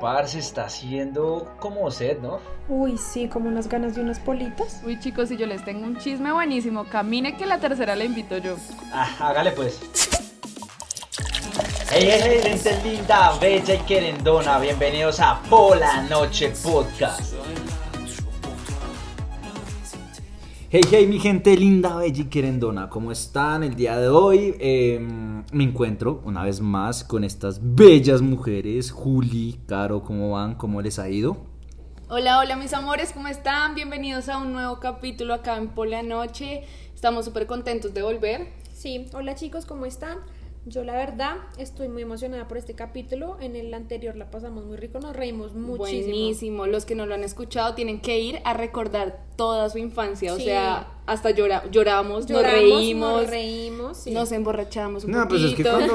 Parce, está haciendo como sed, ¿no? Uy, sí, como unas ganas de unas politas. Uy, chicos, si yo les tengo un chisme buenísimo, camine que la tercera la invito yo. Ah, hágale pues. Hey, hey, hey, gente linda, bella y querendona, bienvenidos a Pola Noche Podcast. Hey, hey, mi gente linda, bella y querendona, ¿cómo están el día de hoy? Eh, me encuentro una vez más con estas bellas mujeres, Juli, Caro, ¿cómo van? ¿Cómo les ha ido? Hola, hola mis amores, ¿cómo están? Bienvenidos a un nuevo capítulo acá en Pola Noche. Estamos súper contentos de volver. Sí, hola chicos, ¿cómo están? Yo la verdad estoy muy emocionada por este capítulo. En el anterior la pasamos muy rico, nos reímos muchísimo. Buenísimo. Los que no lo han escuchado tienen que ir a recordar toda su infancia. O sea, hasta llora, lloramos, nos Lloramos, reímos, nos reímos. sí. nos emborrachamos un No, pues es que poquito. cuando,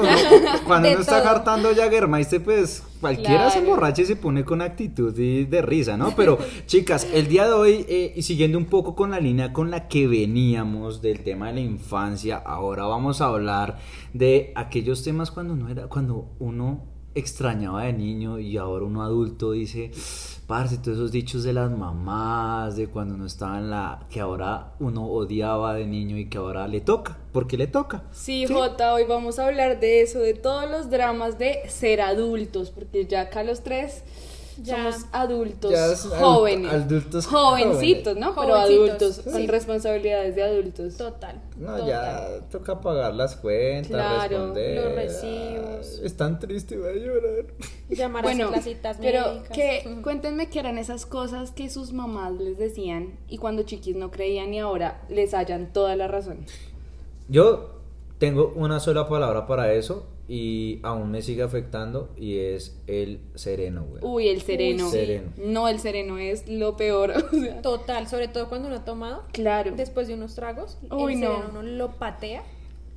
cuando De uno está todo. hartando Jagermeister, pues cualquiera se emborracha y se pone con actitud y de risa, ¿no? Pero, chicas, el día de hoy, eh, y siguiendo un poco con la línea con la que veníamos del tema de la infancia, ahora vamos a hablar de aquellos temas cuando uno era, cuando uno extrañaba de niño y ahora uno adulto dice, parce, todos esos dichos de las mamás, de cuando uno estaba en la, que ahora uno odiaba de niño y que ahora le toca, porque le toca. Sí, Jota, hoy vamos a hablar de eso, de todos los dramas de ser adultos, porque ya acá los tres Ya. somos adultos Ya jóvenes. adultos jovencitos, ¿no? Pero adultos, sí. con responsabilidades de adultos. Total. No, total. ya toca pagar las cuentas, Claro, responder. los recibos. Ay, Es tan triste, voy a llorar. Llamar Bueno, a las citas pero médicas. que cuéntenme qué eran esas cosas que sus mamás les decían y cuando chiquis no creían y ahora les hallan toda la razón. Yo tengo una sola palabra para eso y aún me sigue afectando y es el sereno, güey. Uy, el sereno. Uy, sí. Sereno. No, el sereno es lo peor. o sea, Total, sobre todo cuando uno ha tomado, claro. después de unos tragos, Uy, el no. sereno uno lo patea.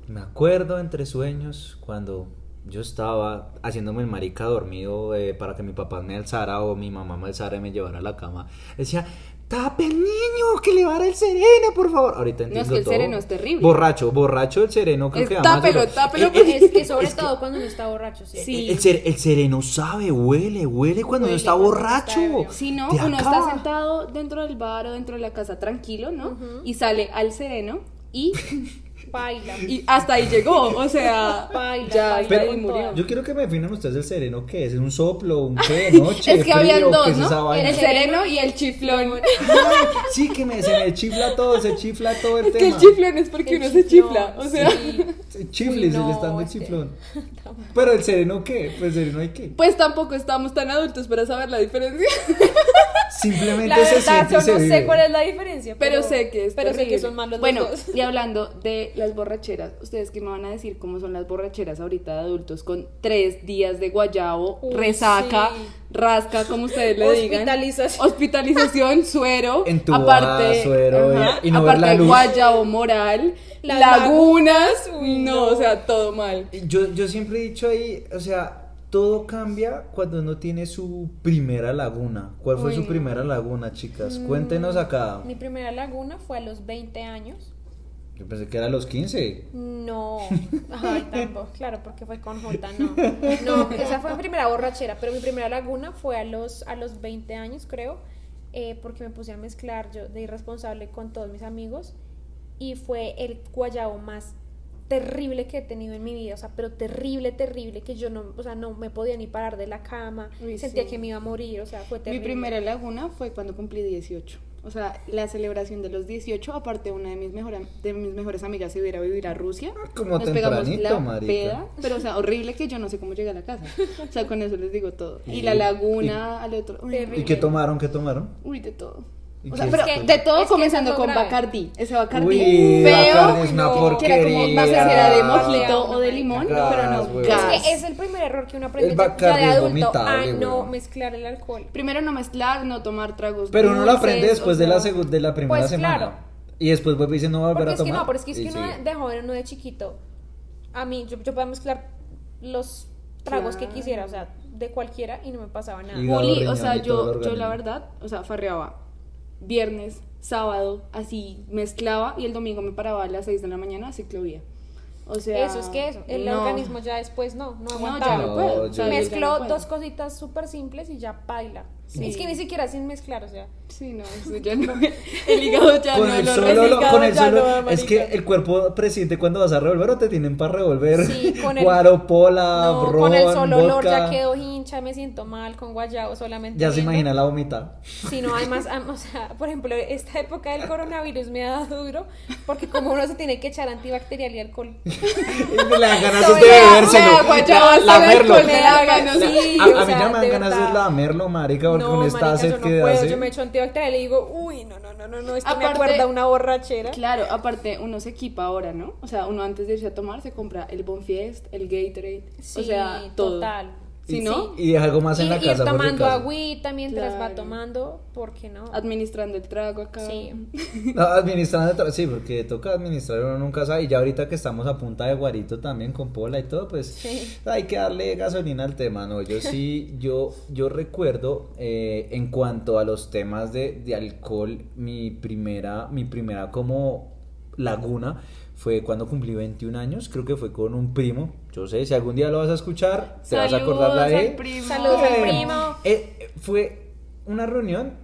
Me acuerdo entre sueños cuando yo estaba haciéndome el marica dormido eh, para que mi papá me alzara o mi mamá me alzara y me llevara a la cama. Decía, tape el niño, que le va a dar el sereno, por favor. Ahorita No, es entiendo que el todo. sereno es terrible. Borracho, borracho el sereno creo Es que tápelo, tápelo, Eh, porque- eh, Es que sobre es que- todo cuando uno está borracho, sí. Sí. El, ser- el sereno sabe, huele, huele cuando uno está cuando borracho. está. Si no, Te uno acaba. está sentado dentro del bar o dentro de la casa tranquilo, ¿no? Y sale al sereno y, Y hasta ahí llegó. O sea, ya Pero con murió. Yo quiero que me definan ustedes el sereno, ¿qué es? ¿Es un soplo? ¿Un qué? ¿Noche? Es que frío? habían ¿Qué dos, es esa ¿no? vaina? El sereno y el chiflón. Sí, que me, se me chifla todo, se chifla todo el Es que el chiflón es porque El uno se chifla. O sea, sí. Chifles, Uy, no, el estando es que- chiflón. Pero el sereno, ¿qué? Pues el sereno hay qué. pues tampoco estamos tan adultos para saber la diferencia. Simplemente La se verdad, siente yo y se no vive. sé cuál es la diferencia. Pero sé que es Pero sé que son malos Bueno, los dos. y hablando de las borracheras, ¿ustedes qué me van a decir cómo son las borracheras ahorita de adultos con tres días de guayabo, Uy, resaca, sí. rasca, como ustedes le digan? Hospitalización. Hospitalización, suero, Entubada, aparte, suero, ajá, y no ver aparte la luz. guayabo moral, Las lagunas, lagunas, uy, no, no. o sea, todo mal. Yo, yo siempre he dicho ahí, o sea, todo cambia cuando uno tiene su primera laguna. ¿Cuál fue Uy, su no. primera laguna, chicas? Mm. Cuéntenos acá. Mi primera laguna fue a los 20 años. Yo pensé que era a los 15. No, ay, tampoco, claro, porque fue con J, no. No, esa fue mi primera borrachera, pero mi primera laguna fue a los, a los 20 años, creo, eh, porque me puse a mezclar yo de irresponsable con todos mis amigos y fue el guayabo más terrible que he tenido en mi vida, o sea, pero terrible, terrible, que yo no, o sea, no me podía ni parar de la cama, Uy, sentía sí. que me iba a morir, o sea, fue terrible. Mi primera laguna fue cuando cumplí 18. O sea, la celebración de los 18, aparte una de mis, mejor, de mis mejores amigas se iba a ir a vivir a Rusia. Como Nos pegamos tempranito, la marica. peda, pero o sea, horrible que yo no sé cómo llegué a la casa. O sea, con eso les digo todo. Y Y- la laguna al otro. Uy. ¿Y qué tomaron? ¿Qué tomaron? uy, de todo. ¿Y O sea, pero de todo es comenzando con grave. Bacardí. Ese Bacardí Uy, feo. Bacardi es una no, que era como porquería. no sé si era de mojito o de limón, gas, pero no gas. Es que es el primer error que uno aprende El ya- Bacardi de adulto a no weón. mezclar el alcohol. Primero no mezclar, no tomar tragos. Pero uno lo aprende después o de la, de la primera Pues, semana. claro. Y después vuelve y dice no va a volver Porque a es que tomar. no, pero es que, es que uno de joven, uno de chiquito, a mí, yo, yo podía mezclar los tragos que quisiera, o sea, de cualquiera y no me pasaba nada. Juli, o sea, yo, yo la verdad, o sea, farreaba viernes, sábado, así mezclaba y el domingo me paraba a las 6 de la mañana a ciclovía. O sea, eso es que eso, el no. organismo ya después no, no aguantaba. no o sea, ya Mezcló no puede. dos cositas súper simples y ya baila. Sí. Es que ni siquiera sin mezclar, o sea. Sí, no, eso ya no. El hígado ya Con no, el solo, lo- con el ya solo, no, es que el cuerpo presiente cuando vas a revolver o te tienen para revolver. Sí, con el- Guaropola, no, ron, con el solo olor ya quedo hincha, me siento mal con guayabo solamente. Ya se viendo. imagina la vomita. Sí, no, además, o sea, por ejemplo, esta época del coronavirus me ha dado duro porque como uno se tiene que echar antibacterial y alcohol. Y le dan ganas de bebérselo. La- hasta el lamerlo. alcohol me da ganas. La- Sí, a, o a mí ya me dan de ganas de lamerlo, marica, porque no, con marica, sed yo no que puedo, hace. yo me echo antibacterial y digo, uy, no, no, no, no, no, es que me Aparte- acuerda una borrachera. Claro, aparte uno se equipa ahora, ¿no? O sea, uno antes de irse a tomar se compra el Bonfiest, el Gatorade, Sí, o sea, todo. total. Si no, Y deja algo más en Y la ir casa. tomando agüita mientras va tomando, ¿por qué no? administrando el trago acá. Sí. No, administrando, tra- sí, porque toca administrar, uno nunca sabe. Y ya ahorita que estamos a punta de guarito también con pola y todo, pues Sí. hay que darle gasolina al tema, ¿no? Yo sí, yo, yo recuerdo eh, en cuanto a los temas de, de alcohol, mi primera, mi primera como laguna fue cuando cumplí 21 años, creo que fue con un primo. Yo sé, si algún día lo vas a escuchar, te vas a acordar de Saludos él. al primo. Saludos al Eh, primo. eh, fue una reunión,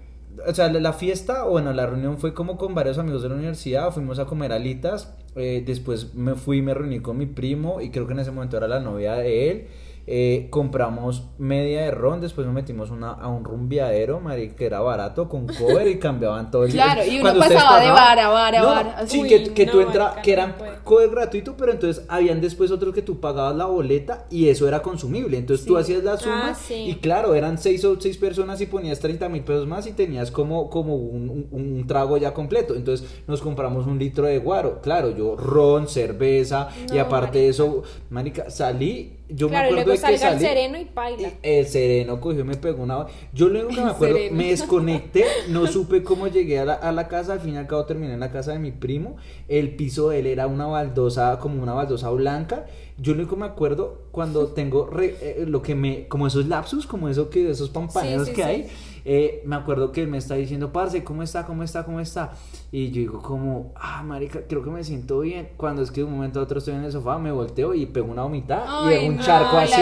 o sea, la, la fiesta, o bueno, la reunión fue como con varios amigos de la universidad, fuimos a comer alitas, eh, después me fui y me reuní con mi primo y creo que en ese momento era la novia de él. Eh, compramos media de ron, después nos metimos una, a un rumbiadero, marica, que era barato, con cover y cambiaban todo el Claro, y uno pasaba de bar a bar a No, bar. Sí, que, que tú entras, que eran cover gratuito, pero entonces habían después otros que tú pagabas la boleta y eso era consumible. Entonces tú hacías la suma Ah, sí. y claro, eran seis o seis personas y ponías 30 mil pesos más y tenías como, como un, un- un trago ya completo. Entonces nos compramos un litro de guaro. Claro, yo ron, cerveza y aparte de eso, marica, salí. Yo claro, y me luego acuerdo de que salga el salí. sereno y baila. El sereno cogió y me pegó una. Yo único que me El acuerdo, sereno. me desconecté, no supe cómo llegué a la, a la casa. Al fin y al cabo terminé en la casa de mi primo. El piso de él era una baldosa, como una baldosa blanca. Yo lo único que me acuerdo cuando tengo re- eh, lo que me. Como esos lapsus, como eso que, esos pampaneros Sí, sí, que sí. hay. Eh, me acuerdo que él me está diciendo, parce, ¿cómo está? ¿Cómo está? ¿Cómo está? Y yo digo, como, ah, marica, creo que me siento bien. Cuando es que de un momento a otro estoy en el sofá, me volteo y pego una vomitada y un no, charco así.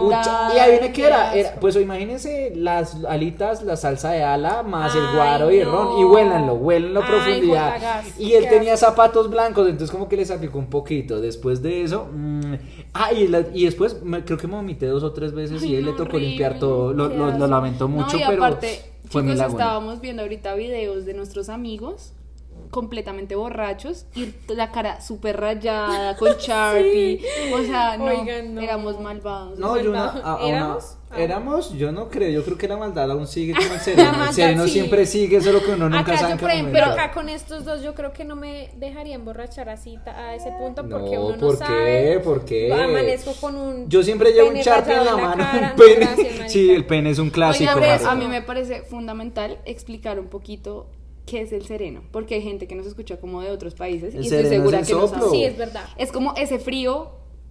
un cha- y ahí viene que era, era- pues imagínense las alitas, la salsa de ala, más el guaro y el no. ron, y huélanlo, huélanlo a profundidad. Y él tenía zapatos blancos, entonces como que les aplicó un poquito. Después de eso, mm, ah, y, la- y después me- creo que me vomité dos o tres veces y él le tocó limpiar todo, lo, lo- lo lamentó mucho, no, y pero aparte, fue chicos, estábamos viendo ahorita videos de nuestros amigos completamente borrachos y la cara súper rayada con Sharpie. O sea, no, Oigan, no. éramos malvados. No, de yo una, a- a ¿Éramos? Ah. éramos, yo no creo, yo creo que la maldad aún sigue con el sereno. el sereno sí. siempre sigue, solo que uno nunca acá sabe yo, por ejemplo, momento. acá con estos dos yo creo que no me dejaría emborrachar así a ese punto porque No, uno no ¿por sabe. qué? ¿Por qué? Amanezco con un Yo siempre llevo un charpe en la mano, cara. un No, pene. gracias, sí, el pene es un clásico. Oigan, a mí me parece fundamental explicar un poquito qué es el sereno, porque hay gente que nos escucha como de otros países El y estoy segura es el que no sabe. Sí, es verdad. Es como ese frío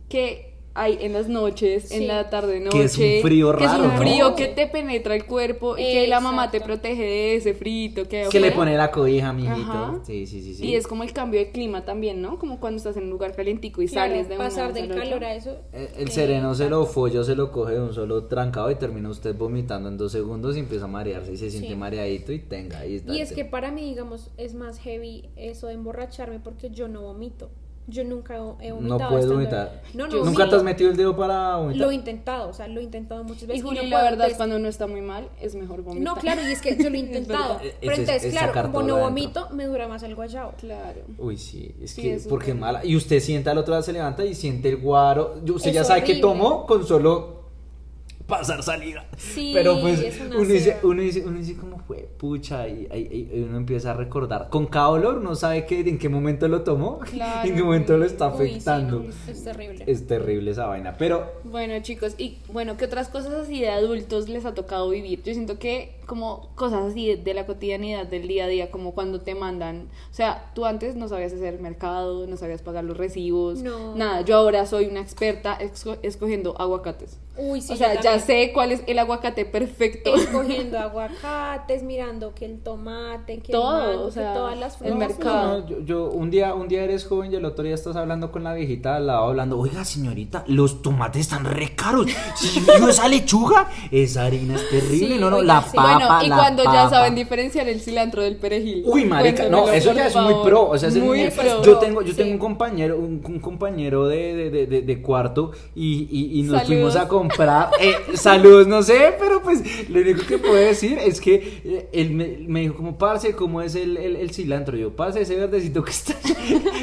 que hay en las noches, Sí. en la tarde noche. Que es un frío que es raro, un ¿no? frío que te penetra el cuerpo y que la mamá te protege de ese frito que le pone la cobija, mijito. Ajá. Sí, sí, sí, sí. Y es como el cambio de clima también, ¿no? Como cuando estás en un lugar calientico y Claro, sales de pasar del al otro. calor a eso. El, el eh, sereno se lo folla, se lo coge de un solo trancado y termina usted vomitando en dos segundos y empieza a marearse y se siente Sí. mareadito y tenga ahí está. Y es que para mí, digamos, es más heavy eso de emborracharme porque yo no vomito. Yo nunca he vomitado. no puedes vomitar. No, no, ¿Nunca sí. te has metido el dedo para vomitar? Lo he intentado, o sea, lo he intentado muchas veces. Y Juli, no la verdad, entonces- cuando uno está muy mal, es mejor vomitar. No, claro, y es que yo lo he intentado. verdad. pero es- entonces, es claro, como no adentro. vomito, me dura más el guayao. Claro. Uy, sí, es Sí, que es porque es mala. Y usted sienta al otro lado, se levanta y siente el guaro. Yo- Usted Es ya sabe que tomó con solo pasar salida. Sí, Pero pues es una uno dice, uno dice, uno dice como fue, pucha, y, y- y uno empieza a recordar. Con cada olor uno sabe que en qué momento lo tomó, Claro. en qué momento lo está Uy, sí, afectando. no, es terrible. Es terrible esa vaina. Pero Bueno, chicos, y bueno, ¿qué otras cosas así de adultos les ha tocado vivir? Yo siento que como cosas así de, de la cotidianidad del día a día, como cuando te mandan, o sea, tú antes no sabías hacer mercado, no sabías pagar los recibos, No. nada, yo ahora soy una experta esco- escogiendo aguacates. Uy, sí, o sea, ya sé cuál es el aguacate perfecto. escogiendo aguacates, mirando que el tomate, que Todo, el mango, o sea, que todas las el frutas. mercado. No, yo, yo- un día un día eres joven y el otro día estás hablando con la viejita al lado hablando, oiga señorita, los tomates están re caros. Si vio esa lechuga, esa harina es terrible. Sí, no, no, oiga, la papa, y la cuando ya papa. saben diferenciar el cilantro del perejil. Uy, marica, no, eso ya es muy pro, o sea, es muy pro. Yo tengo, yo Sí. tengo un compañero, un, un compañero de, de, de- cuarto y, y- y nos Saludos. fuimos a comprar. eh, saludos, no sé, pero pues lo único que puedo decir es que eh, él me, me dijo como, parce, ¿cómo es el, el, el cilantro? Yo, parce, ese verdecito que está.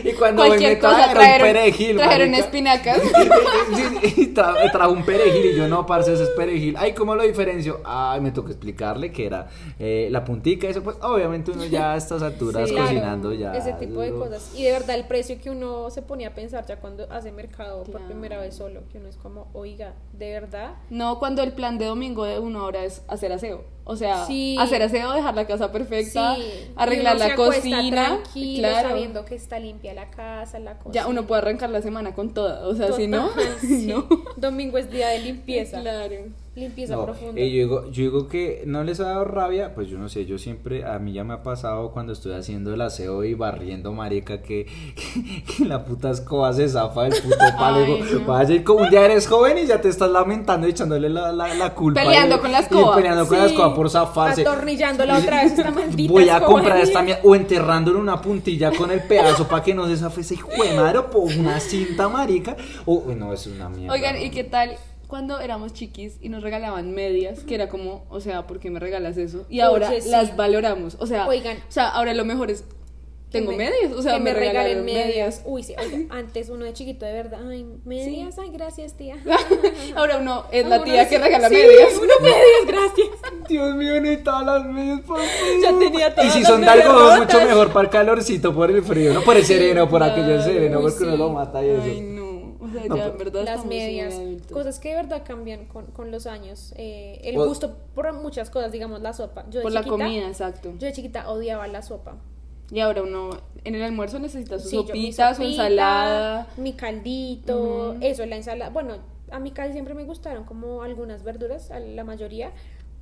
y cuando voy, Cualquier me cosa, un perejil. trajeron marica. espinacas. Y tra- trajo un perejil y yo no, parce, ese es perejil. Ay, ¿cómo lo diferencio? Ay, me tocó explicarle que era eh, la puntica, eso pues obviamente uno ya a estas alturas Sí, claro, cocinando ya. Ese tipo de cosas. Y de verdad el precio que uno se ponía a pensar ya cuando hace mercado por primera vez solo, que uno es como, oiga, de verdad. No, cuando el plan de domingo de una hora es hacer aseo. O sea, Sí. hacer aseo, dejar la casa perfecta, Sí, arreglar y uno la cocina. claro. sabiendo que está limpia la casa, la cocina. Ya uno puede arrancar la semana con toda. O sea, si no, sí. no. Domingo es día de limpieza. Claro. Limpieza No, profunda. eh, yo, digo, yo digo que no les ha dado rabia, pues yo no sé, yo siempre, a mí ya me ha pasado cuando estoy haciendo el aseo y barriendo, marica, que, que, la puta escoba se zafa del puto palo. No. vaya, como día eres joven y ya te estás lamentando y echándole la, la, la culpa. Peleando y- con la y escoba. peleando con la Sí, escoba por zafarse. Atornillándola otra vez esta maldita Voy a comprar esta mierda. mierda o enterrándole una puntilla con el pedazo para que no se zafe ese hijo de madre o por una cinta marica. O no, es una mierda. Oigan, ¿y qué tal cuando éramos chiquis y nos regalaban medias? Que era como, o sea, ¿por qué me regalas eso? Y ahora Oye, sí. las valoramos. O sea, Oigan. o sea, ahora lo mejor es tengo me- medias, o sea, que me, regalen medias. Uy, sí, oiga, antes uno de chiquito de verdad, ay, medias, ay, gracias, tía. Ahora uno es Ah, la uno tía sí, que regala sí, medias. Uno medias, gracias. Dios mío, necesitaba las medias por Ya tenía Y todas si las son de algodón, mucho mejor para el calorcito, por el frío, no por el sereno, por aquello sereno, porque uno lo mata y eso. Ay, no. O sea, No, ya pero- en verdad Las medias, cosas que de verdad cambian con, con los años. Eh, el O- gusto por muchas cosas, digamos la sopa. Yo de Por la chiquita- comida, exacto. Yo de chiquita odiaba la sopa. Y ahora uno en el almuerzo necesita su Sí, yo- sopita, su ensalada. Mi caldito, eso, la ensalada. Bueno, a mí casi siempre me gustaron como algunas verduras, a la mayoría,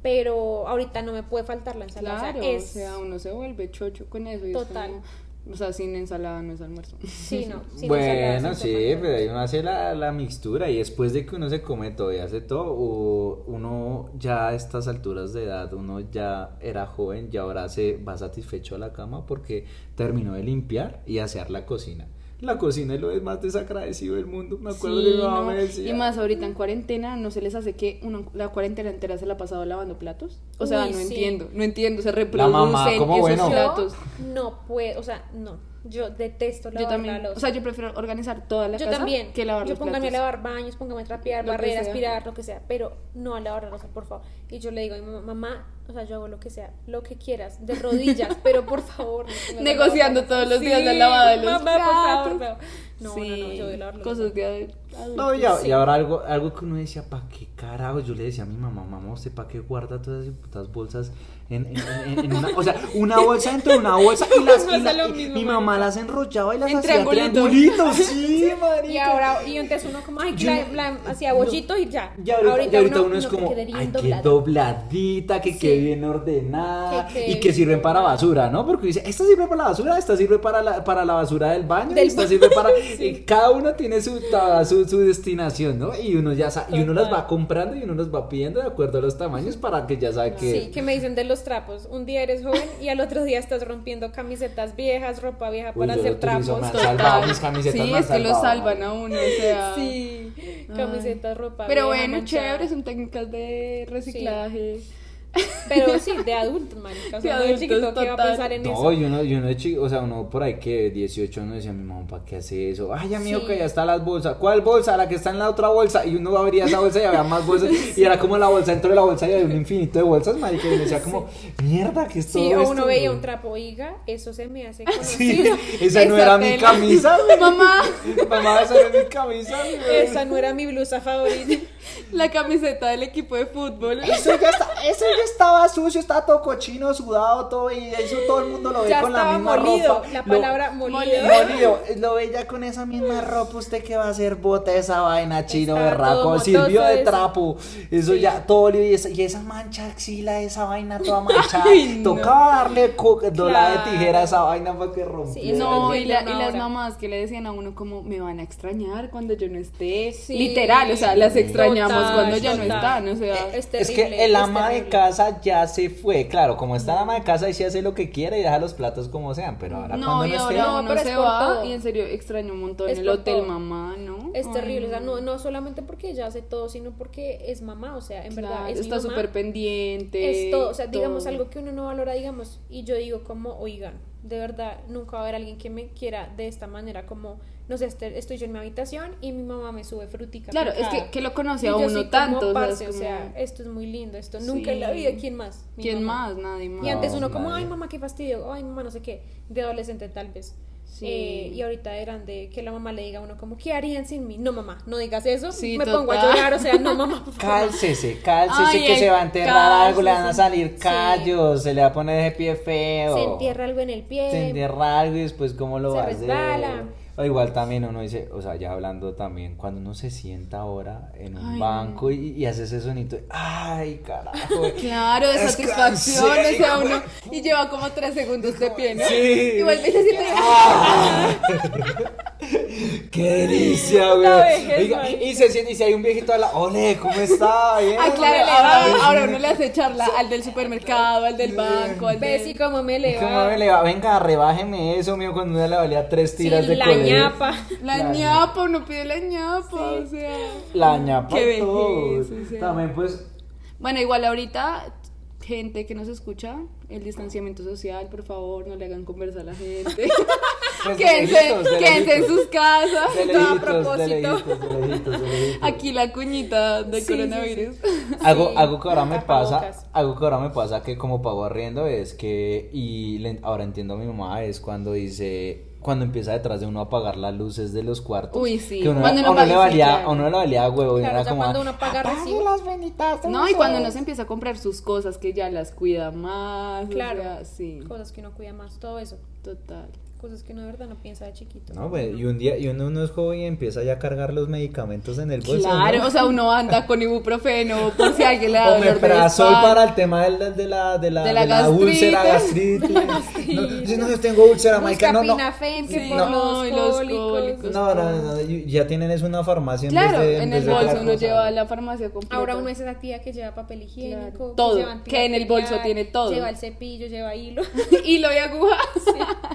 pero ahorita no me puede faltar la ensalada. Claro, o sea, es... o sea, uno se vuelve chocho con eso. Y Total. Es como, o sea, sin ensalada no es almuerzo. Sí, no. sin Bueno, sí, pero ahí uno hace la, la mixtura y después de que uno se come todo y hace todo, o uno ya a estas alturas de edad, uno ya era joven y ahora se va satisfecho a la cama porque terminó de limpiar y asear la cocina. La cocina es lo más desagradecido del mundo. Me acuerdo Sí, que mi mamá no, me decía. Y más ahorita en cuarentena, ¿no se les hace que uno la cuarentena entera se la ha pasado lavando platos? O sea, Uy, no sí. entiendo, no entiendo, se reproducen mamá, ¿cómo esos bueno? platos. Yo no puedo, o sea, no. Yo detesto Yo lavar también, la loza. o sea, yo prefiero organizar toda la yo casa también. que lavar yo los póngame a platos. lavar baños, póngame a trapear, barrer, aspirar, lo que sea, pero no a lavar la loza, por favor. Y yo le digo a mi mamá, mamá, o sea, yo hago lo que sea, lo que quieras, de rodillas, pero por favor. no Negociando todos los Sí, días la lavada de los mamá, por favor, platos. no. No, sí, no, no, yo voy a lavar la cosas loza. de adultos. No, y, ahora algo, algo que uno decía, ¿para qué carajo? Yo le decía a mi mamá, mamá, ¿usted para qué guarda todas esas putas bolsas en, en- en- en una, o sea, una bolsa dentro de una bolsa y las, y la- mismo, mi mamá las enrollaba y las En hacía triangulitos. triangulitos, sí, marica. Y ahora, y antes uno como, ay, Yo la, la- hacía bollito y ya. Y ahorita, y ahorita uno, es como, ay, qué dobladita, que Sí. quede bien ordenada y que sirven para basura, ¿no? Porque dice, esta sirve para la basura, esta sirve para la, para la basura del baño, Del esta ba- sirve para... Sí. y cada uno tiene su, su, su destinación, ¿no? Y uno ya sa- y uno las va comprando y uno las va pidiendo de acuerdo a los tamaños para que ya sabe que... Sí, que me dicen de los trapos. Un día eres joven y al otro día estás rompiendo camisetas viejas, ropa vieja Uy, para yo hacer trapos. salvado mis camisetas. Sí, es que lo salvan a uno, o sea. Sí, camisetas, ropa Pero vieja, bueno, manchada. chévere, son técnicas de reciclaje. Pero sí, de adultos, marica. O De sea, no de chiquito que va a pensar en No, eso. yo no, yo no de chico, o sea, uno por ahí que 18 uno decía, mi mamá, ¿para qué hace eso? Ay, amigo, Sí. que ya están las bolsas. ¿Cuál bolsa? La que está en la otra bolsa. Y uno abría esa bolsa y había más bolsas. Y era como la bolsa dentro de la bolsa y había un infinito de bolsas, marica. Y decía como, mierda, que es todo Sí, o esto, uno veía güey?" un trapo, oiga, eso se me hace Sí, conocido. esa no era mi camisa. Mamá. Mamá, esa era mi camisa. Esa no era mi blusa favorita. La camiseta del equipo de fútbol. Eso ya, está- eso ya estaba sucio, estaba todo cochino, sudado, todo, y eso todo el mundo lo ve Ya con la misma molido, ropa. la Lo- palabra molido. Molido, lo ve ya con esa misma ropa, usted que va a hacer bota esa vaina chino berraco, sirvió de eso. trapo, eso Sí. ya todo olido, y esa, y esa mancha axila, esa vaina toda manchada, Ay, no. tocaba darle doblada de Claro. tijera a esa vaina para que rompiera. No, lo y, la- y las mamás que le decían a uno como, me van a extrañar cuando yo no esté. Sí. Literal, o sea, las extrañamos Total, cuando ya no total. están, o sea. Es Es terrible, que el es ama de casa ya se fue, claro, como está el ama de casa y se hace lo que quiere y deja los platos como sean, pero ahora No, cuando y no esté... ahora No, uno pero es se por va todo. y en serio extraño un montón Es el hotel todo. mamá, ¿no? Es Ay, terrible, o sea, no. no, no solamente porque ella hace todo, sino porque es mamá, o sea, en verdad Claro, es mi está súper pendiente. Es todo, o sea, digamos todo. algo que uno no valora, digamos, y yo digo como, oigan, de verdad, nunca va a haber alguien que me quiera de esta manera, como, no sé, este- estoy yo en mi habitación y mi mamá me sube frutica. Claro, es que, que lo conoce a uno sí como, tanto. o sea, parce, es o como, sea, esto es muy lindo, esto Sí. nunca en la vida, ¿quién más? Mi ¿Quién mamá. más? Nadie más. Y antes No, uno como, nadie. ay mamá, qué fastidio, ay mamá, no sé qué, de adolescente tal vez. Sí. Eh, y ahorita de grande que la mamá le diga a uno como, ¿qué harían sin mí? No mamá, no digas eso, Sí, me pongo a llorar, o sea, no mamá, por favor. Cálcese, cálcese Ay, que se va a enterrar algo, le van a salir Sí. callos, se le va a poner ese pie feo. Se entierra algo en el pie. Se entierra algo y después cómo lo Se va a hacer. O igual también uno dice, o sea, ya hablando también, cuando uno se sienta ahora en un Ay, banco y, y hace ese sonito, ay, carajo. Claro, de satisfacción, o sea, uno. Y lleva como tres segundos de pie, ¿no? Sí. Igual siente. ¡Ah! ¡Qué delicia, güey! La vejez, Oiga, marica. y se siente, y si hay un viejito a la, ole, ¿cómo está? ¿Bien? Ah, claro, me ahora, ahora uno le hace charla al del supermercado, al del banco, al ¿Ves y del... cómo me le ¿Cómo va? me le va? Venga, rebájeme eso, mío, cuando uno le valía tres Sí, tiras de la ñapa. La La- ñapa, uno pide la ñapa, o sea... La ñapa Qué y todo. o sea. También, pues, Bueno, igual ahorita, gente que nos escucha, el distanciamiento social, por favor, no le hagan conversar a la gente. pues, de quédense, de en sus casas. De Todo a de propósito. lejitos, de lejitos, de lejitos. Aquí la cuñita Sí, sí, coronavirus. Algo, Sí, algo que ahora me pasa, algo que ahora me pasa que como pago arriendo es que, y le- ahora entiendo a mi mamá, es cuando dice, cuando empieza detrás de uno a apagar las luces de los cuartos. Uy, sí. Que uno, Cuando a uno le valía, claro. a uno le valía huevo, y Claro, era ya como, cuando uno paga las benditas No, y cuando uno luces". se empieza a comprar sus cosas que ya las cuida más. o Claro. sea, sí, Cosas que uno cuida más, todo eso. total. Cosas que uno de verdad no piensa de chiquito. No, pues, y un día, y uno no es joven y empieza ya a cargar los medicamentos en el bolso. Claro, ¿no? o sea, uno anda con ibuprofeno por si alguien le da O dolor de meprazol espalda. para el tema del- de, la, de la, De la de la úlcera, gastritis. No, si no, yo tengo úlcera, marica, no, no. Sí, por no, los, y los cólicos. No, no, no, ya tienen es una farmacia en Claro, vez de, en vez el bolso uno cosa. lleva la farmacia completa. Ahora uno es esa tía que lleva papel higiénico, Claro. que Todo, lleva que en el bolso tiene todo. Lleva el cepillo, lleva hilo. Hilo y aguja.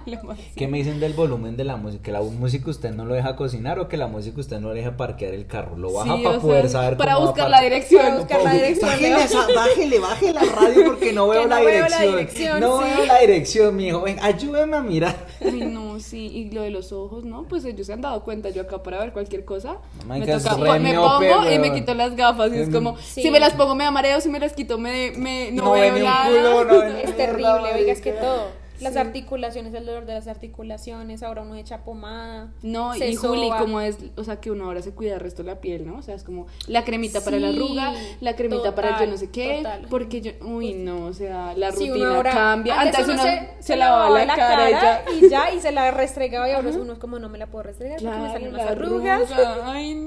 Lo más- ¿Qué me dicen del volumen de la música? ¿Que la música usted no lo deja cocinar o que la música usted no le deja parquear el carro? Lo baja Sí, para poder sea, saber para cómo va buscar la dirección. Para buscar la dirección, Bájele, esa- bájele, bájele la radio porque no veo, la, no veo la dirección. No sí. veo la dirección, mijo. Ven, ayúdeme a mirar. Ay, no, sí, y lo de los ojos, ¿no? Pues ellos se han dado cuenta, yo acá para ver cualquier cosa, Marica, me toca, me miope, pongo y me quito las gafas, y es Mm. como, Sí. si me las pongo me da mareo, si me las quito me, me no, No ve veo nada. culo, no Es terrible, oiga, es que todo. Las articulaciones, el dolor de las articulaciones, ahora uno echa pomada. No, se y Juli, soba. como es, o sea, que uno ahora se cuida el resto de la piel, ¿no? O sea, es como la cremita para la arruga, la cremita para total, yo no sé qué, total. porque yo, uy, no, o sea, la Sí, rutina ahora- cambia. Antes, uno se, lavaba lavaba la cara, y ya. y ya, y se la restregaba y ahora uno es como no me la puedo restregar porque me Claro, salen la más arrugas. arruga, Ay, no.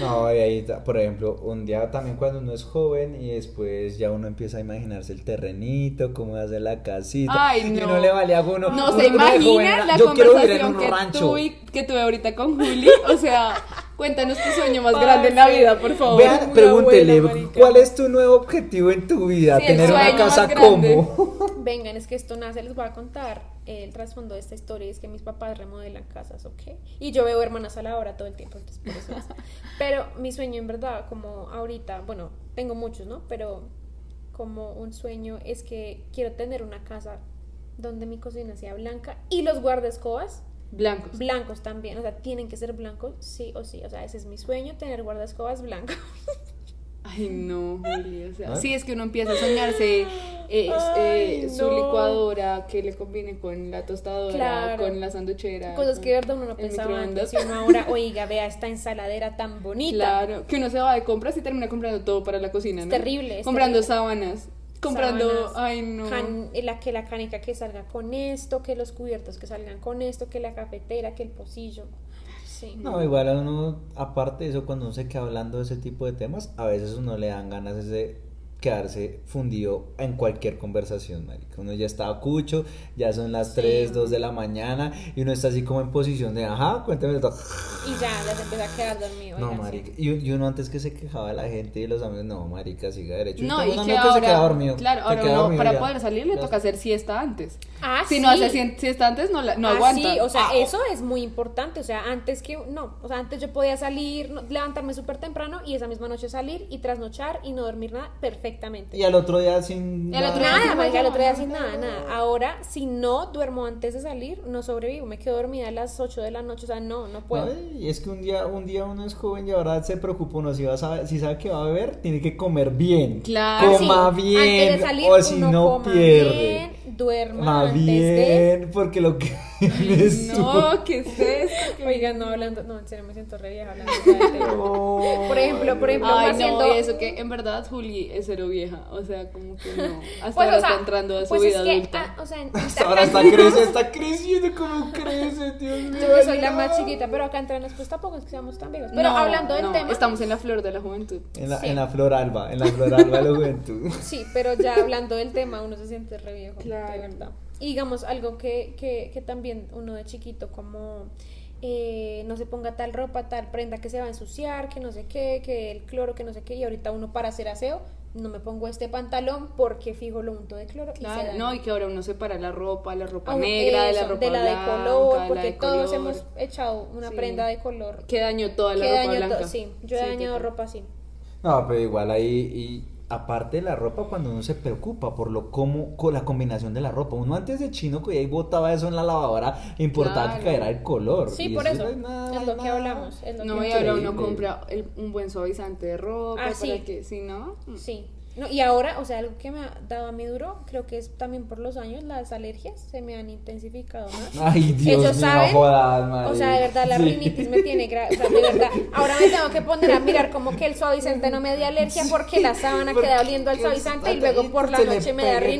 No, y ahí, por ejemplo, un día también cuando uno es joven y después ya uno empieza a imaginarse el terrenito, cómo hacer la casita. Ay, Y no. no le valía a uno. No uno se imagina la Yo conversación que, rancho. tuve, que tuve ahorita con Juli. O sea, cuéntanos tu sueño más grande en la vida, por favor. Vean, pregúntele, abuela. ¿cuál es tu nuevo objetivo en tu vida? Sí, ¿Tener una casa como? Vengan, es que esto nace, les voy a contar el trasfondo de esta historia, es que mis papás remodelan casas, ¿ok? Y yo veo hermanas a la hora todo el tiempo, entonces por eso es. Pero mi sueño en verdad, como ahorita, bueno, tengo muchos, ¿no? Pero como un sueño es que quiero tener una casa donde mi cocina sea blanca y los guardescobas Blancos. blancos también, o sea, tienen que ser blancos, sí o sí, o sea, ese es mi sueño, tener guardescobas blancos. Ay, no, Juli. O sea, ¿Ah? sí, es que uno empieza a soñarse eh, Ay, su no. licuadora que le combine con la tostadora, Claro. con la sanduchera. Cosas que de verdad uno no pensaba antes. Y uno ahora, oiga, vea esta ensaladera tan bonita. Claro, que uno se va de compras y termina comprando todo para la cocina, Es ¿no? terrible, es comprando terrible. sábanas, comprando, ay no. can- la, que la canica que salga con esto, que los cubiertos que salgan con esto, que la cafetera, que el pocillo. Sí. No, igual a uno, aparte de eso, cuando uno se queda hablando de ese tipo de temas, a veces uno le dan ganas de quedarse fundido en cualquier conversación, marica. Uno ya está cucho, ya son las Sí. 3, 2 de la mañana y uno está así como en posición de, ajá, cuéntame todo. Y ya, ya se empieza a quedar dormido. No, marica. sí. Y, y uno antes que se quejaba de la gente y los amigos, no, marica, siga derecho. No, y un que ahora, se queda dormido. claro, ahora queda uno, dormido para ya. poder salir le Ya. toca hacer siesta antes. Ah, si sí. no hace siesta antes, no, la, no Ah, aguanta. sí, o sea, Ah, eso es muy importante. O sea, antes que. No, o sea, antes yo podía salir, levantarme súper temprano y esa misma noche salir y trasnochar y no dormir nada perfectamente. Y al otro día sin. Y al otro día Nada, sin marica, el otro día nada. sin nada, nada. Ahora, si no duermo antes de salir, no sobrevivo. Me quedo dormida a las 8 de la noche. O sea, no, no puedo. Ay, Y es que un día, un día uno es joven y ahora se preocupa uno si va a saber, si sabe que va a beber, tiene que comer bien. Claro. Sí, Coma Antes bien. de salir, o si uno no coma pierde. bien, duerma Ma antes bien, porque lo que. No, ¿qué es esto? de. Oigan, no hablando. No, en serio, me siento re vieja hablando. No. Por ejemplo, por ejemplo, Ay, haciendo- no, y eso que en verdad Juli es cero vieja, o sea, como que no, hasta Pues, ahora o sea, está entrando a su pues vida es que, adulta. ah, o sea, en- Hasta ahora está creciendo, está creciendo como crece, Dios mío. Yo que soy la más chiquita, pero acá entre nos pues tampoco es que seamos tan viejos. Pero No, hablando del no, tema. estamos en la flor de la juventud. En la, Sí. en la flor alba, en la flor alba de la juventud. Sí, pero ya hablando del tema, uno se siente re viejo, Claro. de verdad. Y digamos, algo que, que, que también uno de chiquito, como eh, no se ponga tal ropa, tal prenda que se va a ensuciar, que no sé qué, que el cloro, que no sé qué, y ahorita uno para hacer aseo, no me pongo este pantalón porque fijo lo unto de cloro. y Claro, no, y que ahora uno separa la ropa, la ropa Ah, negra de la ropa de la de color, porque de todos color. hemos echado una Sí. prenda de color. que dañó toda la que ropa daño blanca. sí, yo he Sí, dañado ropa así. No, pero igual ahí, y aparte de la ropa, cuando uno se preocupa por lo cómo, con la combinación de la ropa, uno antes de chino que ahí botaba eso en la lavadora, importaba Claro. que cayera el color. Sí, y por eso. es nada, es lo que hablamos. Es lo No, que y ahora uno compra el- un buen suavizante de ropa Ah, para sí. que, si no, mm. Sí. No, y ahora, o sea, algo que me ha dado a mí duro, creo que es también por los años, las alergias se me han intensificado más. Ay, Dios Ellos mío, saben, jodas, madre. O sea, de verdad, la Sí. rinitis me tiene gra- o sea, de verdad. Ahora me tengo que poner a mirar como que el suavizante no me dio alergia porque la sábana Porque queda oliendo al suavizante y luego por la noche me da pegue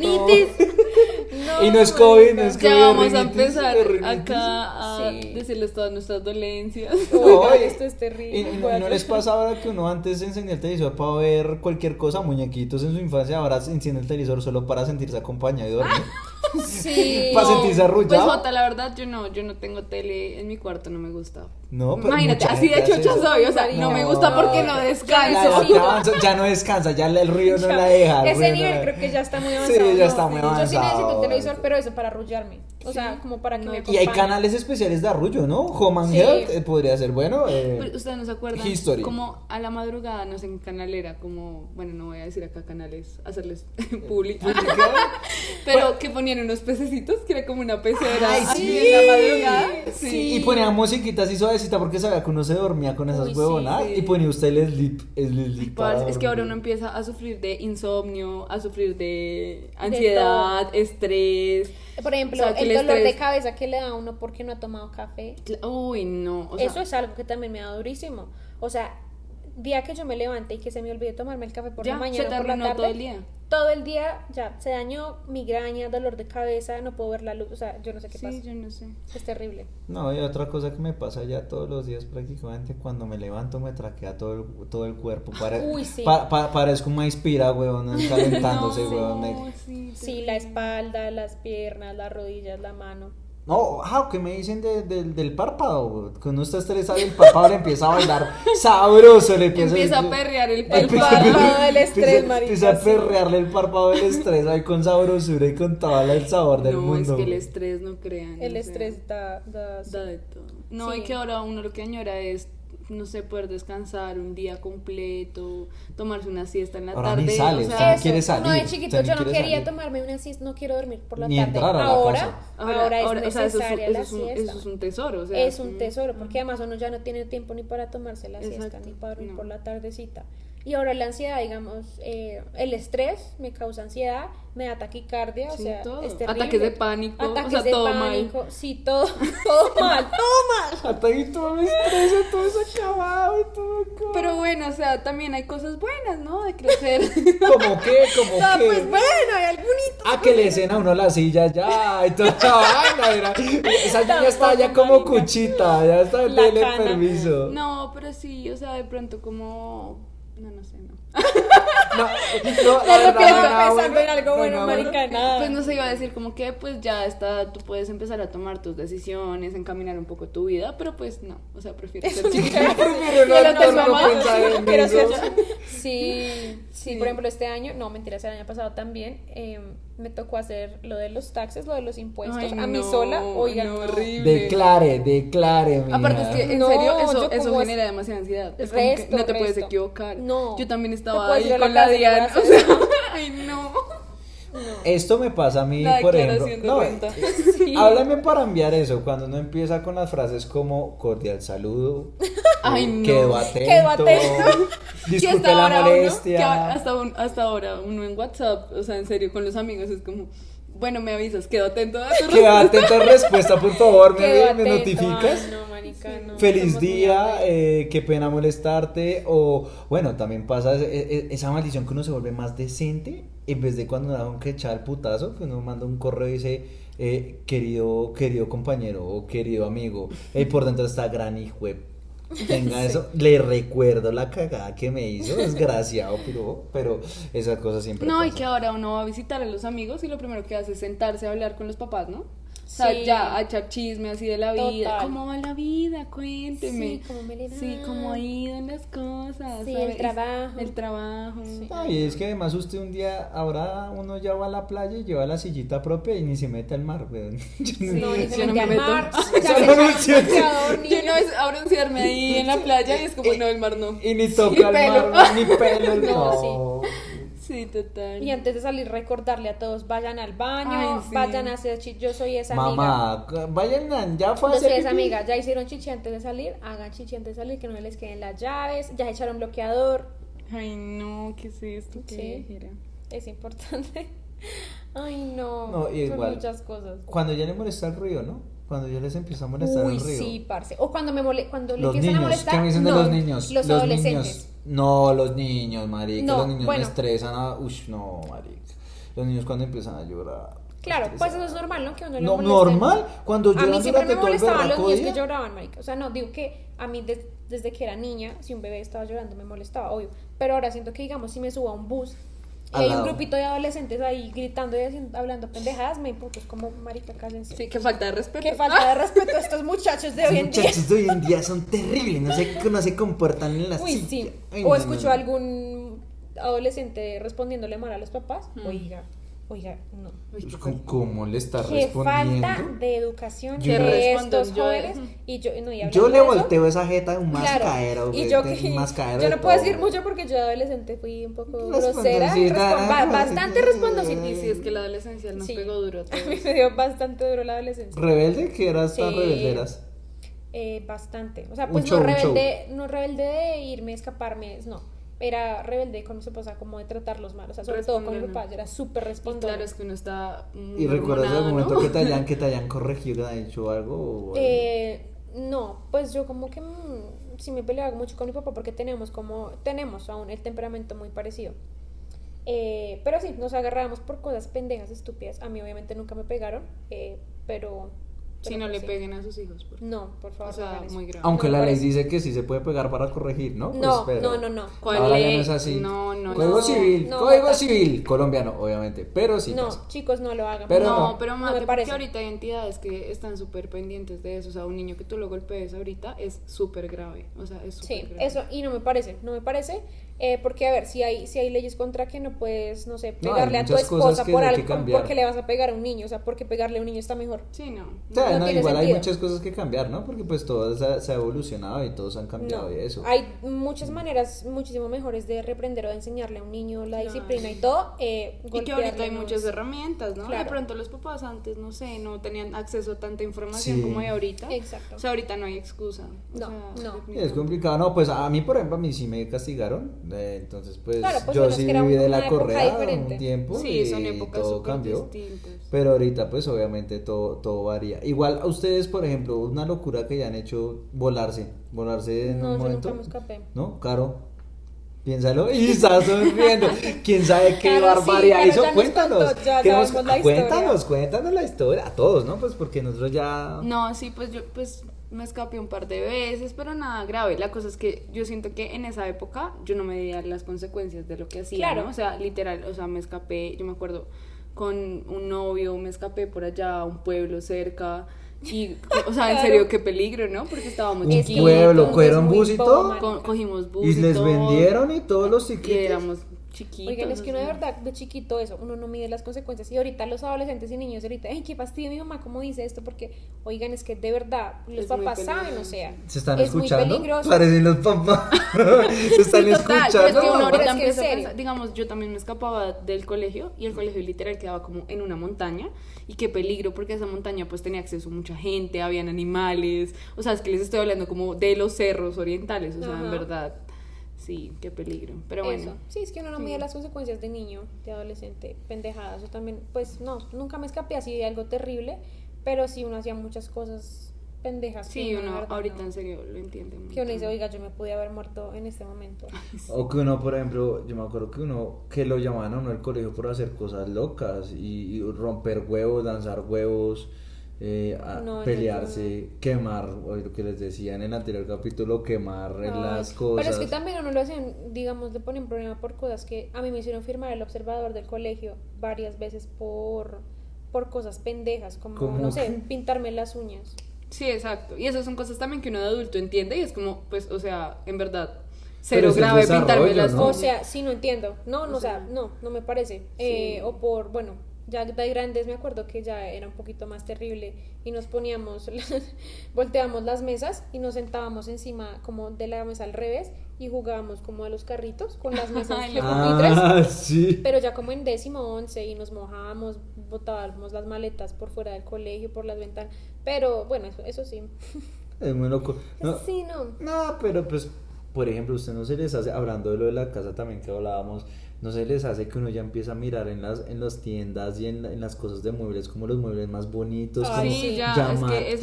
Y no es COVID, no es marica. Ya COVID, vamos a empezar rinitis. acá a Sí. decirles todas nuestras dolencias. Esto es ¿Y, terrible. y no- les pasa ahora que uno antes encendía el televisor para ver cualquier cosa, muñequitos en su infancia, ahora se enciende el televisor solo para sentirse acompañado y dormir? Sí. Para sentirse arrullado. Pues Jota, la verdad, yo no, yo no tengo tele en mi cuarto, no me gusta. No, pero Imagínate, así de chocha soy, o sea, no, me gusta porque no No. Ya, descanso. Ya, Eso ya sí. ya no descansa, ya el río no la deja. Ese río no nivel la- creo que ya está muy Sí, avanzado. ya ¿no? está muy Yo sí necesito avanzado. un televisor, pero eso para arrullarme. O sea, como para que No, me y Y hay acompañe. canales especiales de arrullo, ¿no? Home and Sí. Health eh, podría ser bueno. eh, Pero Ustedes no se acuerdan History. como a la madrugada, no sé, en canalera, como, bueno, no voy a decir acá canales, hacerles público, pero que ponían unos pececitos, que era como una pecera Ay, así sí. en la madrugada. Sí, y ponía musiquita así suavecita porque sabía que uno se dormía con esas Uy, sí, huevonadas sí. y ponía usted el sleep, el sleep es que ahora uno empieza a sufrir de insomnio, a sufrir de ansiedad, estrés. Por ejemplo, O sea, que el el dolor de estrés- cabeza que le da a uno porque no ha tomado café. Uy, no. O sea, Eso es algo que también me da durísimo. O sea, día que yo me levante y que se me olvide tomarme el café por ya, la se mañana te o por la arruinó tarde. todo el día. Todo el día ya se dañó migraña, dolor de cabeza, no puedo ver la luz, o sea, yo no sé qué Sí, pasa. yo no sé. Es terrible. No, y otra cosa que me pasa ya todos los días prácticamente cuando me levanto me traquea todo el, todo el cuerpo. Pare- Uy, sí. pa- pa- parezco una inspira, weón, calentándose, No, weón. me- sí, Sí, la espalda, las piernas, las rodillas, la mano. No, ah, ¿qué me dicen de- del- del párpado? uno está estresado y el párpado le empieza a bailar sabroso, le empieza, Empieza a perrear el El párpado del estrés, empieza- marica, Empieza a perrearle el párpado del estrés ahí con sabrosura y con todo el sabor del no, mundo. es que el estrés, no crean. El o sea, estrés da, da, da de todo. No, Sí. y que ahora uno lo que añora es, no sé, poder descansar un día completo, tomarse una siesta en la Ahora tarde. ni sale, o sea, no quiere salir, No, de chiquito yo no quería salir. tomarme una siesta, no quiero dormir por la Ni tarde. entrar a la ahora, casa. ahora, es o sea, eso es, necesaria eso la es un, siesta. eso es un tesoro. O sea, es un tesoro, porque además uno ya no tiene tiempo ni para tomarse la siesta, ni para dormir no. por la tardecita. Y ahora la ansiedad, digamos, eh, el estrés me causa ansiedad, me da taquicardia, o sea, todo. es terrible. Ataques de pánico, o Ataques sea, de todo mal. pánico, sí, todo, todo mal, todo mal. Hasta ahí todo me estresa, todo es acabado y todo acabado. Pero bueno, o sea, también hay cosas buenas, ¿no? De crecer. ¿Cómo qué? ¿Cómo No, qué? pues bueno, hay algún Ah, que le den a uno la silla ya y toda esa vaina, era. Esa niña está ya como marica. cuchita, ya está, cana. permiso. No, pero sí, o sea, de pronto como... No, no sé, no. no, no, No, lo que no, no, pensando en algo no, bueno, no, marica, nada. Pues no se iba a decir como que pues ya está, tú puedes empezar a tomar tus decisiones, encaminar un poco tu vida, pero pues no, o sea, prefiero ser chiquita. Prefiero no, sí, sí, por ejemplo, este año, no, mentiras, el año pasado también, eh, me tocó hacer lo de los taxes, lo de los impuestos, Ay, a mí no, sola, oigan, no, horrible. Declare, declare, mija. Aparte es que en No, serio eso, eso genera es- demasiada ansiedad. Es como que Resto, no te puedes equivocar. No. Yo también estaba ahí la con la Diana. O gracias. sea, ay no. Esto me pasa a mí, La por ejemplo. de No, renta. Sí. Háblame para enviar eso, cuando uno empieza con las frases como cordial saludo, Ay, eh, no. quedo atento, Quedo atento. Disculpe hasta la ahora uno, molestia. hasta, un- hasta ahora uno en WhatsApp, o sea, en serio, con los amigos es como, bueno, me avisas, quedo atento a tu Queda atenta respuesta, por favor, Quedo me, me atento, notificas. ay, no, marica, no, Feliz día, eh, qué pena molestarte. O bueno, también pasa e- e- esa maldición que uno se vuelve más decente en vez de cuando da un que echar el putazo, que uno manda un correo y dice, eh, querido, querido compañero o querido amigo, y por dentro está gran hijo. Tenga eso, le recuerdo la cagada que me hizo, desgraciado, pero, pero esas cosas siempre No, y que ahora uno va a visitar a los amigos y lo primero que hace es sentarse a hablar con los papás, ¿no? O sea, Sí. ya a echar chisme así de la vida. Total. ¿Cómo va la vida? Cuénteme. Sí, ¿cómo me le Sí, va? cómo ha ido en las cosas. Sí, ¿sabe? el trabajo. El trabajo. No, y es que además usted un día, ahora uno ya va a la playa y lleva la sillita propia y ni se mete al mar, weón. No, ni se yo no me al meto. mar, Yo no es a broncearme ahí en la playa y es como, no, el mar no. Y ni toca el pelo. mar, ni pelo, No, no. Sí, total. Y antes de salir, recordarle a todos, vayan al baño, Ay, sí. vayan a hacer chichi. Yo soy esa amiga. Mamá, vayan, a- ya fue a Yo soy esa amiga. Ya hicieron chichi antes de salir, hagan chichi antes de salir, que no les queden las llaves. Ya echaron bloqueador. Ay, no, ¿qué es esto? ¿Qué Sí. era? Es importante. Ay, no. No, y Son igual. muchas cosas. Cuando ya le molesta el río, ¿no? Cuando ya les empieza a molestar Uy, el río. sí, parce. O cuando me mole cuando le Los empiezan a niños, molestar. ¿qué me dicen de los niños? Los, adolescentes. niños. No, los niños, marica. No, los niños bueno. me estresan. A... Ush, no, marica. Los niños cuando empiezan a llorar. Claro, pues eso es normal, ¿no? Que uno No, normal. Cuando A mí siempre me molestaban los niños día. que lloraban, marica. O sea, no, digo que a mí des- desde que era niña, si un bebé estaba llorando me molestaba, obvio. Pero ahora siento que, digamos, si me subo a un bus y hay un grupito de adolescentes ahí gritando y haciendo- hablando pendejadas, me imputo. Es como, marica, cállense. Sí, qué falta de respeto. Qué falta de respeto a estos muchachos de Los hoy en día. muchachos de hoy en día son terribles, no se, no se comportan en la Uy, silla. sí. Ay, O no, escucho no, a no. algún adolescente respondiéndole mal a los papás. Mm. Oiga, oiga, no. ¿Cómo, cómo le está Qué respondiendo? falta de educación Yo de estos yo- jóvenes. Y yo, no, y hablando Yo le eso, volteo esa jeta de un Claro, mascaero. y güey, yo, de que- mascaero yo no puedo decir mucho porque yo de adolescente fui un poco grosera, bastante respondosita. Y sí, es que la adolescencia nos Sí. pegó duro a mí me dio bastante duro la adolescencia. Rebelde, que eras tan Sí. rebelderas. Eh, bastante. O sea, pues show, no rebelde, no rebelde de irme, escaparme, no. Era rebelde con su esposa, como de tratarlos mal. O sea, sobre todo con mi Respondona. papá, yo era súper Y responsable. claro, es que uno está. ¿Y recuerdas el momento ¿no? que te hayan, que te hayan corregido, hayan hecho algo? o algo? Eh, no, pues yo como que mm, sí me peleaba mucho con mi papá porque tenemos como, tenemos aún el temperamento muy parecido. Eh, pero sí, nos agarrábamos por cosas pendejas, estúpidas. A mí obviamente nunca me pegaron, eh, pero... Si no pues le sí. peguen a sus hijos. por favor. No, por favor. O sea, muy grave. Aunque no la ley parece. dice que sí se puede pegar para corregir, ¿no? Pues, No, pero no, no, no. ¿Cuál Ahora ya ley? no es así. No, no, Código no. civil, No, código no. civil, colombiano, obviamente, pero sí no, pasa. chicos, no lo hagan. Pero no, no. pero No mate, me porque parece. ahorita hay entidades que están súper pendientes de eso. O sea, un niño que tú lo golpees ahorita es súper grave. O sea, es súper Sí, grave. eso, y no me parece, no me parece, eh, porque a ver, si hay, si hay leyes contra que no puedes, no sé, No, pegarle a tu esposa que por algo, porque le vas a pegar a un niño, o sea, porque pegarle a un niño está mejor. Sí, no. O sea, no no, tiene igual hay muchas cosas que cambiar, ¿no? Porque pues todo se, se ha evolucionado y todos han cambiado No, y eso. hay muchas maneras muchísimo mejores de reprender o de enseñarle a un niño la disciplina y todo. Eh, Y que ahorita hay muchas herramientas, ¿no? Claro. De pronto los papás antes, no sé, no tenían acceso a tanta información Sí. como hay ahorita. Exacto. O sea, ahorita no hay excusa. O No, sea, no. Es complicado. No, pues a mí, por ejemplo, a mí sí me castigaron. Eh, entonces, pues, Claro, pues, yo sí viví de la correa diferente. un tiempo Sí, y son épocas todo cambió. distintas. Pero ahorita, pues, obviamente todo, todo varía. Igual a ustedes, por ejemplo, una locura que ya han hecho volarse, volarse en No, un yo momento. nunca me escapé. ¿No? Caro. Piénsalo y está sonriendo. ¿Quién sabe qué Claro, sí, barbaridad Caro hizo? Cuéntanos. contó, ya Queremos- historia. cuéntanos, cuéntanos la historia. A todos, ¿no? Pues porque nosotros ya. No, sí, pues yo pues me escapé un par de veces, pero nada grave. La cosa es que yo siento que en esa época yo no me medía las consecuencias de lo que hacía, Claro. ¿no? O sea, literal, o sea, me escapé, yo me acuerdo con un novio, me escapé por allá a un pueblo cerca y, o sea, en serio, qué peligro, ¿no? Porque estábamos Un chiquitos. pueblo, uno ¿cogieron bus y todo? cogimos bus Y les todo, vendieron y todos los y tiquetes. éramos chiquitos. Oigan, es que uno de verdad, de chiquito eso, uno no mide las consecuencias. Y ahorita los adolescentes y niños, ahorita, ay, qué fastidio mi mamá, ¿cómo dice esto? Porque, oigan, es que de verdad, los Es muy papás saben, o sea, ¿Se están es muy escuchando? peligroso. Parecen los papás. Se están Sí, total, escuchando. es que uno No, ahorita es que en empieza a serio. pensar- digamos, yo también me escapaba del colegio y el colegio literal quedaba como en una montaña y qué peligro porque esa montaña pues tenía acceso a mucha gente, habían animales, o sea, es que les estoy hablando como de los cerros orientales, o sea, en Ajá. verdad, sí, qué peligro, pero bueno. Eso. Sí, es que uno no mide las consecuencias de niño, de adolescente, pendejadas. Yo también, pues no, nunca me escapé así de algo terrible, pero sí uno hacía muchas cosas pendejas. Sí, uno verdad ahorita no- en serio lo entiende. Que uno dice, oiga, yo me pude haber muerto en este momento. O que uno, por ejemplo, yo me acuerdo que uno, que lo llamaban a uno al colegio por hacer cosas locas y, y romper huevos, lanzar huevos, eh, a- No, no, pelearse, quemar, o lo que les decía en el anterior capítulo, quemar Ay, las cosas. Pero es que también uno lo hacen, digamos, le ponen problema por cosas que a mí me hicieron firmar el observador del colegio varias veces por, por cosas pendejas, como, ¿Cómo no sé, pintarme las uñas. Sí, exacto. Y esas son cosas también que uno de adulto entiende y es como, pues, o sea, en verdad, cero grave pintarme las ¿no? O sea, sí, no entiendo. No, no, O sea, no, no me parece. Eh, o por, bueno, ya de grandes me acuerdo que ya era un poquito más terrible y nos poníamos, volteábamos las mesas y nos sentábamos encima como de la mesa al revés y jugábamos como a los carritos con las mesas Ay, de lo- pupitres. Ah, sí. Pero ya como en décimo once y nos mojábamos, botábamos las maletas por fuera del colegio, por las ventanas. Pero bueno, eso, eso sí. Es muy loco. No, sí, no. no, pero pues, por ejemplo, usted no se les hace, hablando de lo de la casa también que hablábamos, no se les hace que uno ya empieza a mirar en las, en las tiendas y en, en las cosas de muebles como los muebles más bonitos, Ay, como sí, ya, es llamativos, que es- es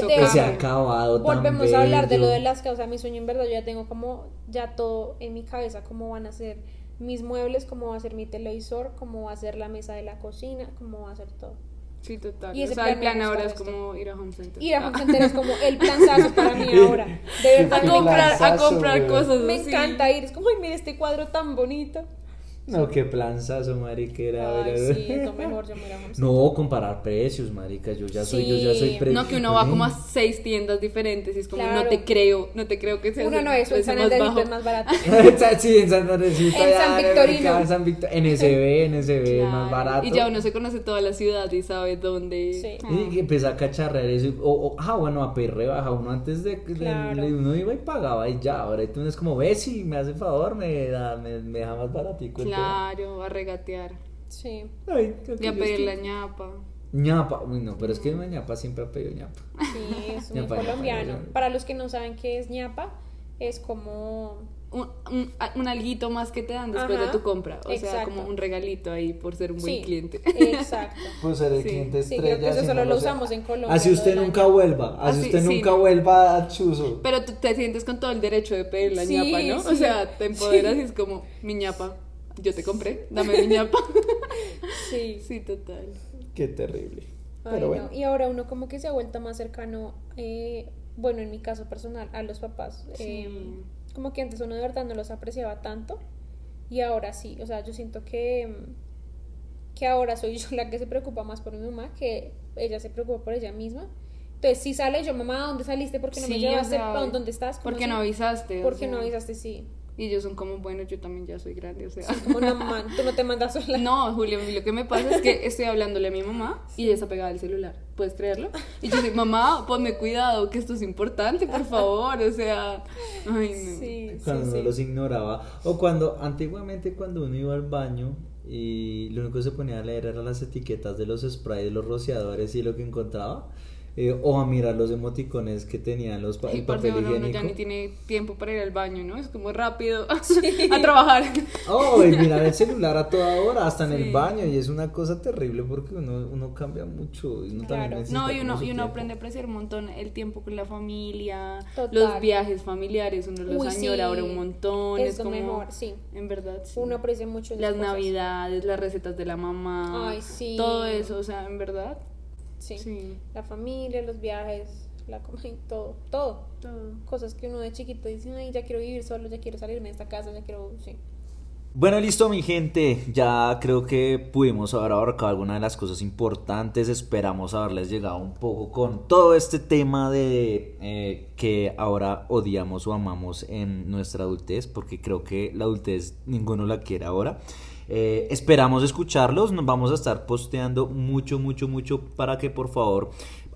que que se ha cambia. acabado tan Volvemos a hablar de lo de las casas. Mi sueño en verdad, yo ya tengo como ya todo en mi cabeza, cómo van a ser mis muebles, cómo va a ser mi televisor, cómo va a ser la mesa de la cocina, cómo va a ser todo. Sí, total. Y o ese sea, el plan me plan ahora es como ir a Home Center. Ir a Ah. Home Center es como el planzazo para mí ahora. De a verdad, me comprar, a comprar cosas Me así. encanta ir, es como, ay, mira este cuadro tan bonito. No, qué planzazo, mariquera. Ay, sí, es lo mejor, yo. No, comparar precios, marica. Yo ya soy, yo ya soy Sí. pre- No, que uno va como a seis tiendas diferentes y es como, Claro. no te creo, no te creo que sea Uno no, eso en precio San más Andresito es más barato. sí, en San Andresito. En ya, San Victorino. En San Victor- en SB, en SB es más Claro. barato. Y ya uno se conoce toda la ciudad y sabe dónde. Sí. Ah. Y que empieza a cacharrear eso. O, o- ah, bueno, a perre baja uno antes de que Claro. uno iba y pagaba y ya. Ahora tú es como, ve si me hace favor, me, da, me, me deja más baratico. Claro, a regatear. Sí. tema". Ay, creo que Y a pedir la ñapa. ñapa. Uy, no, pero es que mi ñapa siempre ha pedido ñapa. Sí, es Ñapa, ñapa, colombiano. ñapa. Para los que no saben qué es ñapa, es como Un, un, un alguito más que te dan después Ajá, de tu compra. O sea, como un regalito ahí por ser un buen Sí, cliente. Exacto. Pues ser el Sí. cliente Sí, estrella. creo que eso solo lo usamos en Colombia, Así usted nunca vuelva. Así Así, usted sí, nunca no. vuelva a Chuzo. Pero tú te sientes con todo el derecho de pedir la Sí, ñapa, ¿no? O sea, te empoderas y es como, mi ñapa, yo te compré, dame mi ñapa. Sí. Sí, total. Qué terrible. Ay, Pero no. bueno. Y ahora uno como que se ha vuelto más cercano, eh, bueno, en mi caso personal, a los papás. Sí. Eh, como que antes uno de verdad no los apreciaba tanto y ahora sí. O sea, yo siento que, mm, que ahora soy yo la que se preocupa más por mi mamá, que ella se preocupa por ella misma. Entonces, si sale yo, mamá, ¿dónde saliste? ¿Por qué no me Sí, llevaste? o sea, ¿Dónde estás? ¿Por ¿Cómo qué no avisaste? ¿Por qué no avisaste? Sí. Y ellos son como, bueno, yo también ya soy grande, o sea. Como no, mamá, tú no te mandas sola. No, Julio, lo que me pasa es que estoy hablándole a mi mamá y ella está pegada al celular. ¿Puedes creerlo? Y yo digo, mamá, ponme cuidado, que esto es importante, por favor. O sea, ay, no. Sí, sí, cuando uno sí. los ignoraba. O cuando, antiguamente, cuando uno iba al baño y lo único que se ponía a leer eran las etiquetas de los sprays, de los rociadores y lo que encontraba. Eh, o a mirar los emoticones que tenían los pa- Y el papel uno higiénico. ya ni tiene tiempo para ir al baño, ¿no? Es como rápido a trabajar. Oh, y mirar el celular a toda hora, hasta en el Sí. baño, y es una cosa terrible porque uno, uno cambia mucho. Y uno también Claro. necesita No, y uno, y uno aprende a apreciar un montón el tiempo con la familia, Total. los viajes familiares, uno los Uy, añora sí. ahora un montón. Es Es, como, mejor, sí. En verdad, sí. Uno aprecia mucho Las cosas. navidades, las recetas de la mamá. Ay, sí. Todo eso, o sea, en verdad. Sí. Sí. La familia, los viajes, la comida, todo, todo. Todo. Cosas que uno de chiquito dice, ay, ya quiero vivir solo, ya quiero salirme de esta casa, ya quiero, sí. Bueno, listo, mi gente. Ya creo que pudimos haber abarcado algunas de las cosas importantes. Esperamos haberles llegado un poco con todo este tema de eh, que ahora odiamos o amamos en nuestra adultez, porque creo que la adultez ninguno la quiere ahora. Eh, esperamos escucharlos. Nos vamos a estar posteando mucho, mucho, mucho para que por favor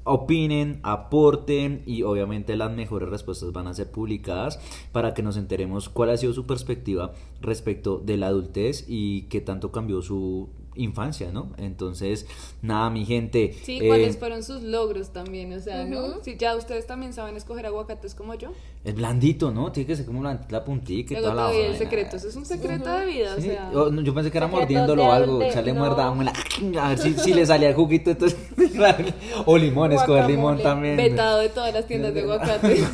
opinen, aporten y obviamente las mejores respuestas van a ser publicadas para que nos enteremos cuál ha sido su perspectiva respecto de la adultez y qué tanto cambió su infancia, ¿no? Entonces, nada, mi gente. Sí, eh, cuáles fueron sus logros también, o sea, ¿no? Si ya ustedes también saben escoger aguacates como yo. Es blandito, ¿no? Tiene que ser como blandito, la puntica y Luego toda la el secreto, eso es un secreto de vida, Sí, o sea. yo, no, yo pensé que era mordiéndolo o algo, echarle no. muerda, a ver si, si le salía el juguito, entonces, o limón, escoger limón también. Vetado de todas las tiendas de aguacate.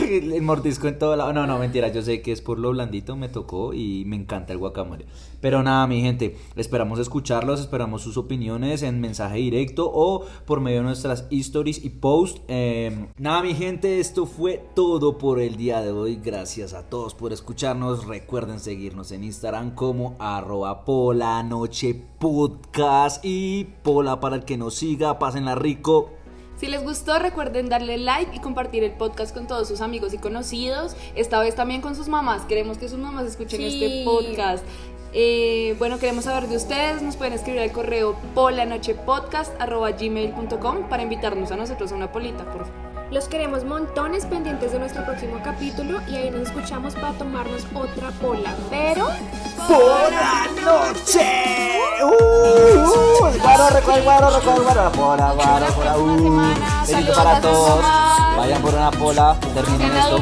el mordisco en todo lado. No, no, mentira. Yo sé que es por lo blandito, me tocó y me encanta el guacamole. Pero nada, mi gente, esperamos escucharlos, esperamos sus opiniones en mensaje directo o por medio de nuestras stories y posts. Eh, nada, mi gente, esto fue todo por el día de hoy. Gracias a todos por escucharnos. Recuerden seguirnos en Instagram como arroba pola noche podcast y pola para el que nos siga. Pásenla rico. Si les gustó, recuerden darle like y compartir el podcast con todos sus amigos y conocidos. Esta vez también con sus mamás. Queremos que sus mamás escuchen Sí. este podcast. Eh, bueno, queremos saber de ustedes. Nos pueden escribir al correo polanochepodcast.gmail.com para invitarnos a nosotros a una polita, por favor. Los queremos montones pendientes de nuestro próximo capítulo y ahí nos escuchamos para tomarnos otra pola. Pero por la noche. Uh, guaro, recuerdo, guaro, recuerdo, guaro, pola, guaro, pola, uh. Besito para todos. Vayan por una pola, terminen esto.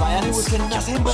Vayan y busquen una hembra.